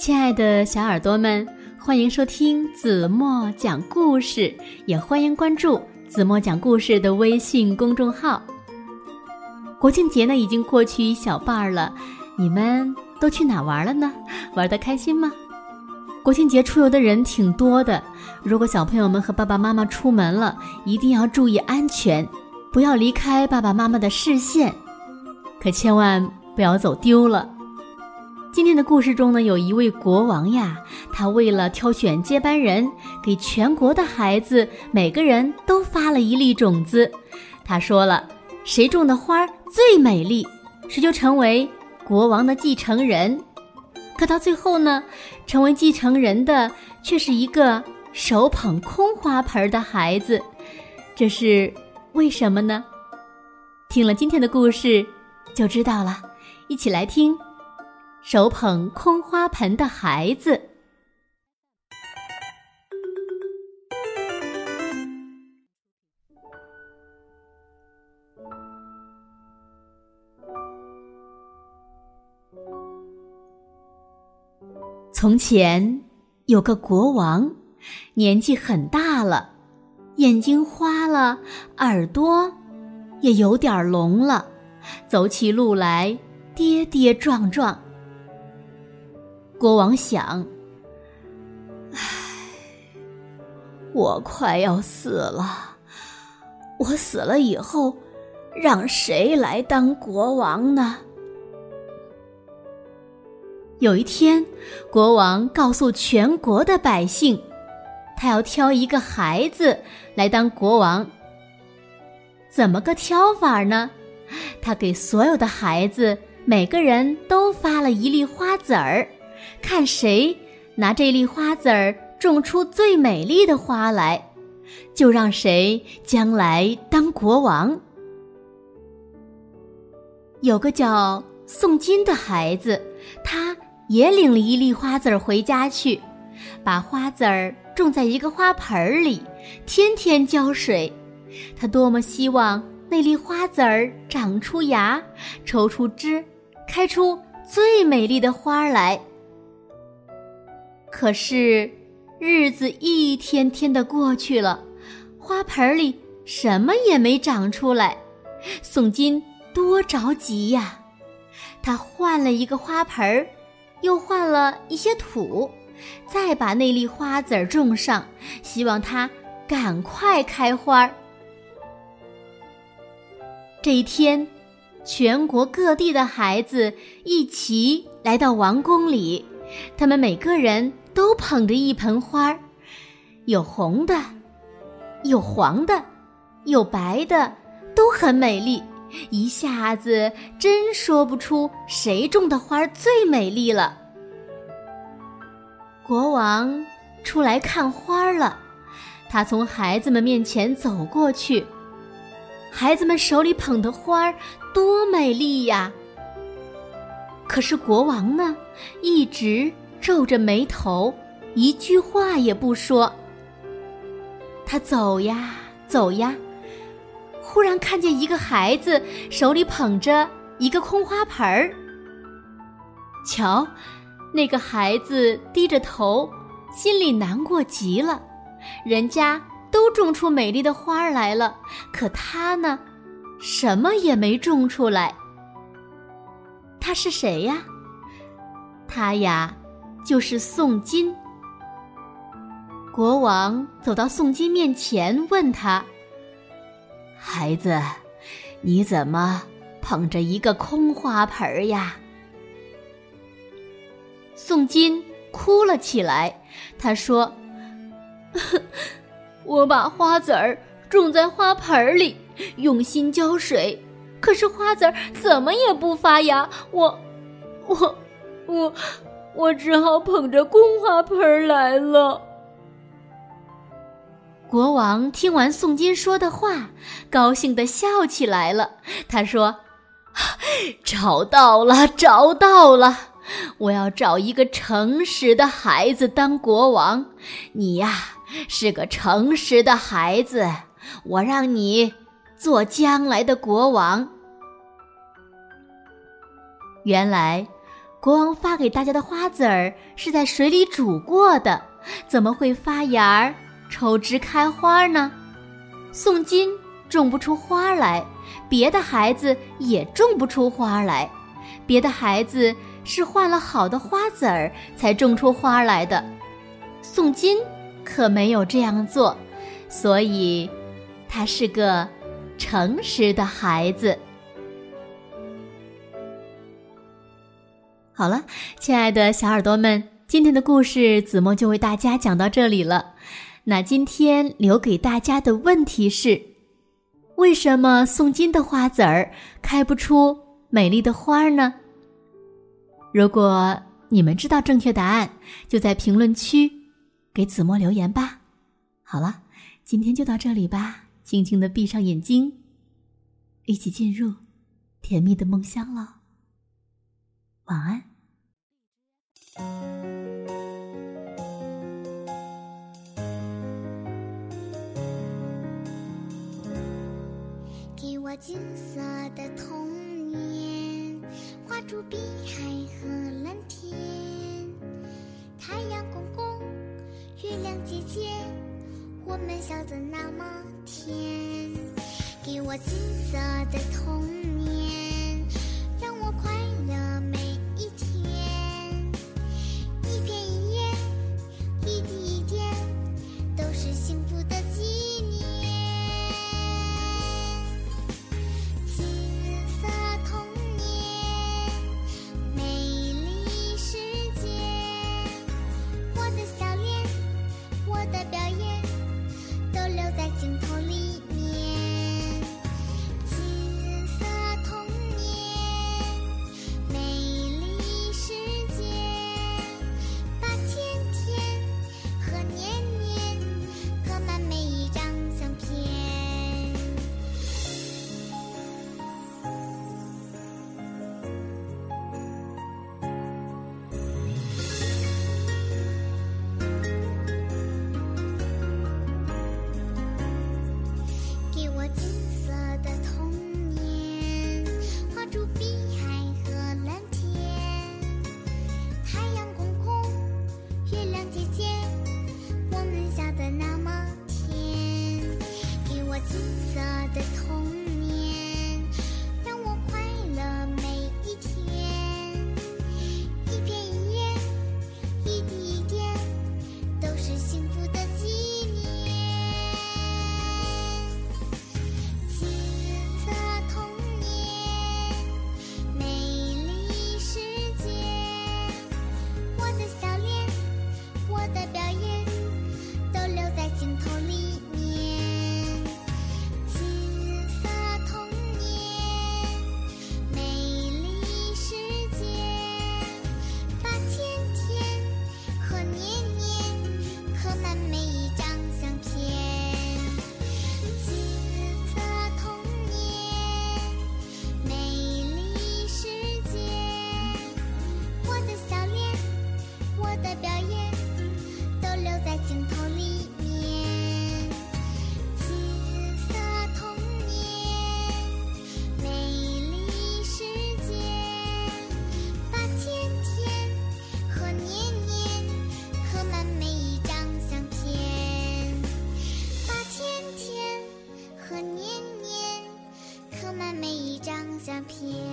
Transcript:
亲爱的小耳朵们，欢迎收听子墨讲故事，也欢迎关注子墨讲故事的微信公众号。国庆节呢已经过去一小半了，你们都去哪玩了呢？玩的开心吗？国庆节出游的人挺多的，如果小朋友们和爸爸妈妈出门了，一定要注意安全，不要离开爸爸妈妈的视线，可千万不要走丢了。今天的故事中呢，有一位国王呀，他为了挑选接班人，给全国的孩子每个人都发了一粒种子。他说了，谁种的花最美丽，谁就成为国王的继承人。可到最后呢，成为继承人的却是一个手捧空花盆的孩子，这是为什么呢？听了今天的故事就知道了，一起来听。手捧空花盆的孩子。从前有个国王，年纪很大了，眼睛花了，耳朵也有点聋了，走起路来跌跌撞撞。国王想：“唉，我快要死了。我死了以后，让谁来当国王呢？”有一天，国王告诉全国的百姓，他要挑一个孩子来当国王。怎么个挑法呢？他给所有的孩子每个人都发了一粒花籽儿。看谁拿这粒花籽儿种出最美丽的花来，就让谁将来当国王。有个叫宋金的孩子，他也领了一粒花籽儿回家去，把花籽儿种在一个花盆里，天天浇水。他多么希望那粒花籽儿长出芽，抽出枝，开出最美丽的花来。可是，日子一天天的过去了，花盆里什么也没长出来。宋金多着急呀！他换了一个花盆儿，又换了一些土，再把那粒花籽种上，希望它赶快开花。这一天，全国各地的孩子一齐来到王宫里，他们每个人。都捧着一盆花儿，有红的，有黄的，有白的，都很美丽。一下子真说不出谁种的花最美丽了。国王出来看花了，他从孩子们面前走过去，孩子们手里捧的花多美丽呀！可是国王呢，一直。皱着眉头，一句话也不说。他走呀走呀，忽然看见一个孩子手里捧着一个空花盆儿。瞧，那个孩子低着头，心里难过极了。人家都种出美丽的花来了，可他呢，什么也没种出来。他是谁呀？他呀。就是宋金。国王走到宋金面前，问他：“孩子，你怎么捧着一个空花盆呀？”宋金哭了起来。他说：“我把花籽儿种在花盆里，用心浇水，可是花籽儿怎么也不发芽。我，我，我。”我只好捧着空花盆来了。国王听完宋金说的话，高兴的笑起来了。他说：“找到了，找到了！我要找一个诚实的孩子当国王。你呀，是个诚实的孩子，我让你做将来的国王。”原来。国王发给大家的花籽儿是在水里煮过的，怎么会发芽儿、抽枝开花呢？宋金种不出花来，别的孩子也种不出花来。别的孩子是换了好的花籽儿才种出花来的，宋金可没有这样做，所以他是个诚实的孩子。好了，亲爱的小耳朵们，今天的故事子墨就为大家讲到这里了。那今天留给大家的问题是：为什么送金的花籽儿开不出美丽的花呢？如果你们知道正确答案，就在评论区给子墨留言吧。好了，今天就到这里吧，轻轻的闭上眼睛，一起进入甜蜜的梦乡了。晚安。金色的童年，画出碧海和蓝天。太阳公公，月亮姐姐，我们笑得那么甜。给我金色的童年。Here.